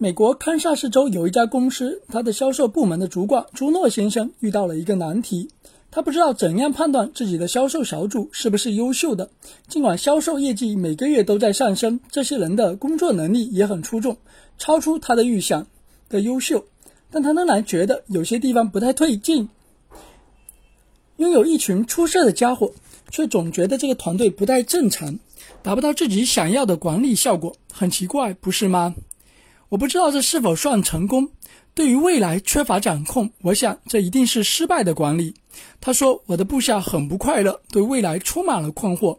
美国堪萨斯州有一家公司，他的销售部门的主管朱诺先生遇到了一个难题，他不知道怎样判断自己的销售小组是不是优秀的。尽管销售业绩每个月都在上升，这些人的工作能力也很出众，超出他的预想的优秀，但他仍然觉得有些地方不太对劲。拥有一群出色的家伙，却总觉得这个团队不太正常，达不到自己想要的管理效果，很奇怪，不是吗？我不知道这是否算成功。对于未来缺乏掌控，我想这一定是失败的管理。他说：“我的部下很不快乐，对未来充满了困惑。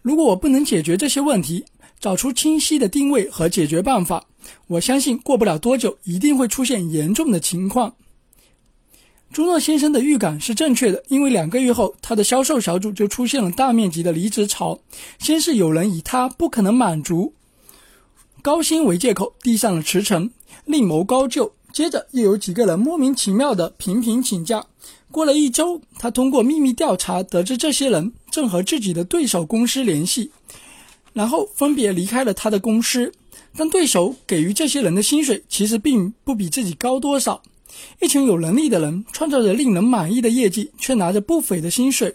如果我不能解决这些问题，找出清晰的定位和解决办法，我相信过不了多久一定会出现严重的情况。”朱诺先生的预感是正确的，因为两个月后，他的销售小组就出现了大面积的离职潮。先是有人以他不可能满足。高薪为借口递上了辞呈，另谋高就。接着又有几个人莫名其妙的频频请假。过了一周，他通过秘密调查得知，这些人正和自己的对手公司联系，然后分别离开了他的公司。但对手给予这些人的薪水其实并不比自己高多少。一群有能力的人创造着令人满意的业绩，却拿着不菲的薪水。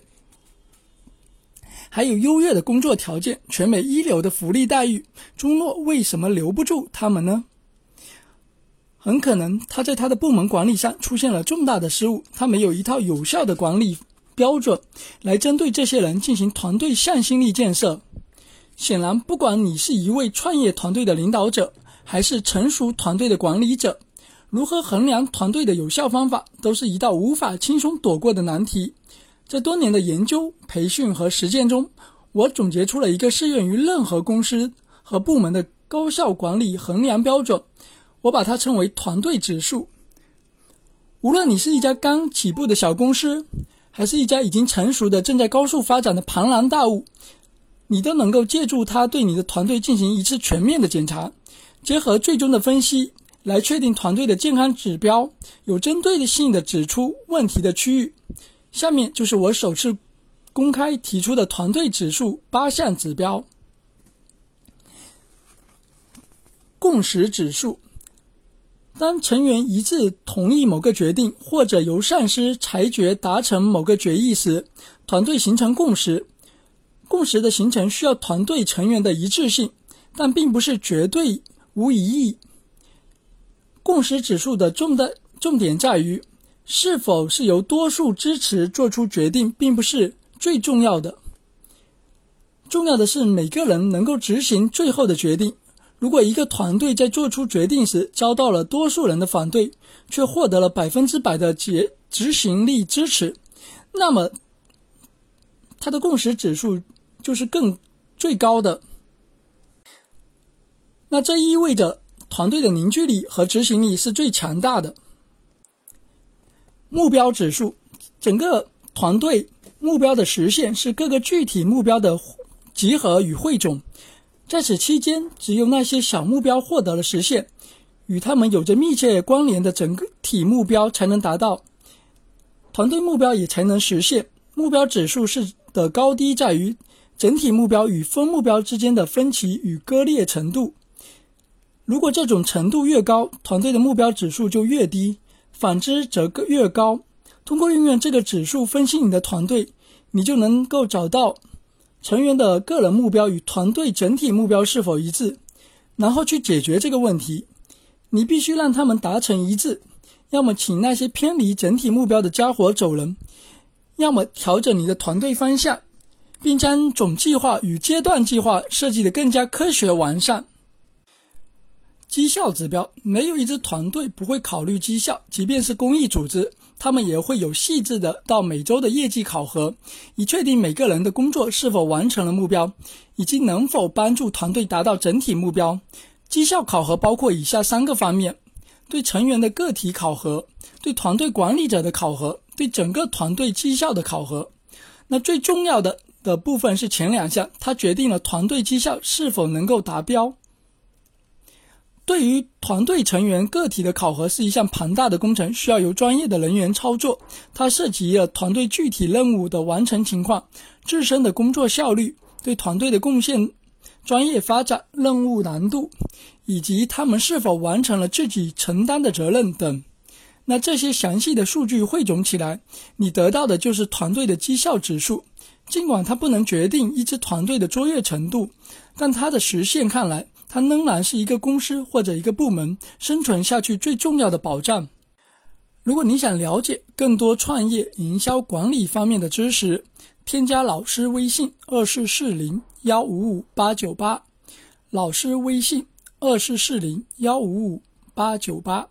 还有优越的工作条件，全美一流的福利待遇，朱诺为什么留不住他们呢？很可能他在他的部门管理上出现了重大的失误，他没有一套有效的管理标准来针对这些人进行团队向心力建设。显然，不管你是一位创业团队的领导者，还是成熟团队的管理者，如何衡量团队的有效方法，都是一道无法轻松躲过的难题。在多年的研究、培训和实践中，我总结出了一个适用于任何公司和部门的高效管理衡量标准。我把它称为团队指数。无论你是一家刚起步的小公司，还是一家已经成熟的、正在高速发展的庞然大物，你都能够借助它对你的团队进行一次全面的检查，结合最终的分析来确定团队的健康指标，有针对性的指出问题的区域。下面就是我首次公开提出的团队指数八项指标。共识指数：当成员一致同意某个决定，或者由上司裁决达成某个决议时，团队形成共识。共识的形成需要团队成员的一致性，但并不是绝对无疑义。共识指数的重的重点在于。是否是由多数支持做出决定，并不是最重要的。重要的是每个人能够执行最后的决定。如果一个团队在做出决定时遭到了多数人的反对，却获得了百分之百的结执行力支持，那么它的共识指数就是更最高的。那这意味着团队的凝聚力和执行力是最强大的。目标指数，整个团队目标的实现是各个具体目标的集合与汇总，在此期间，只有那些小目标获得了实现，与他们有着密切关联的整体目标才能达到，团队目标也才能实现。目标指数是的高低在于整体目标与分目标之间的分歧与割裂程度，如果这种程度越高，团队的目标指数就越低。反之则越高。通过运用这个指数分析你的团队，你就能够找到成员的个人目标与团队整体目标是否一致，然后去解决这个问题。你必须让他们达成一致，要么请那些偏离整体目标的家伙走人，要么调整你的团队方向，并将总计划与阶段计划设计的更加科学完善。绩效指标，没有一支团队不会考虑绩效，即便是公益组织，他们也会有细致的到每周的业绩考核，以确定每个人的工作是否完成了目标，以及能否帮助团队达到整体目标。绩效考核包括以下三个方面：对成员的个体考核，对团队管理者的考核，对整个团队绩效的考核。那最重要的的部分是前两项，它决定了团队绩效是否能够达标。对于团队成员个体的考核是一项庞大的工程，需要由专业的人员操作。它涉及了团队具体任务的完成情况、自身的工作效率、对团队的贡献专业发展、任务难度，以及他们是否完成了自己承担的责任等。那这些详细的数据汇总起来，你得到的就是团队的绩效指数。尽管它不能决定一支团队的卓越程度，但它的实现看来，它仍然是一个公司或者一个部门生存下去最重要的保障。如果你想了解更多创业营销管理方面的知识，添加老师微信二四四零幺五五八九八，老师微信二四四零幺五五八九八。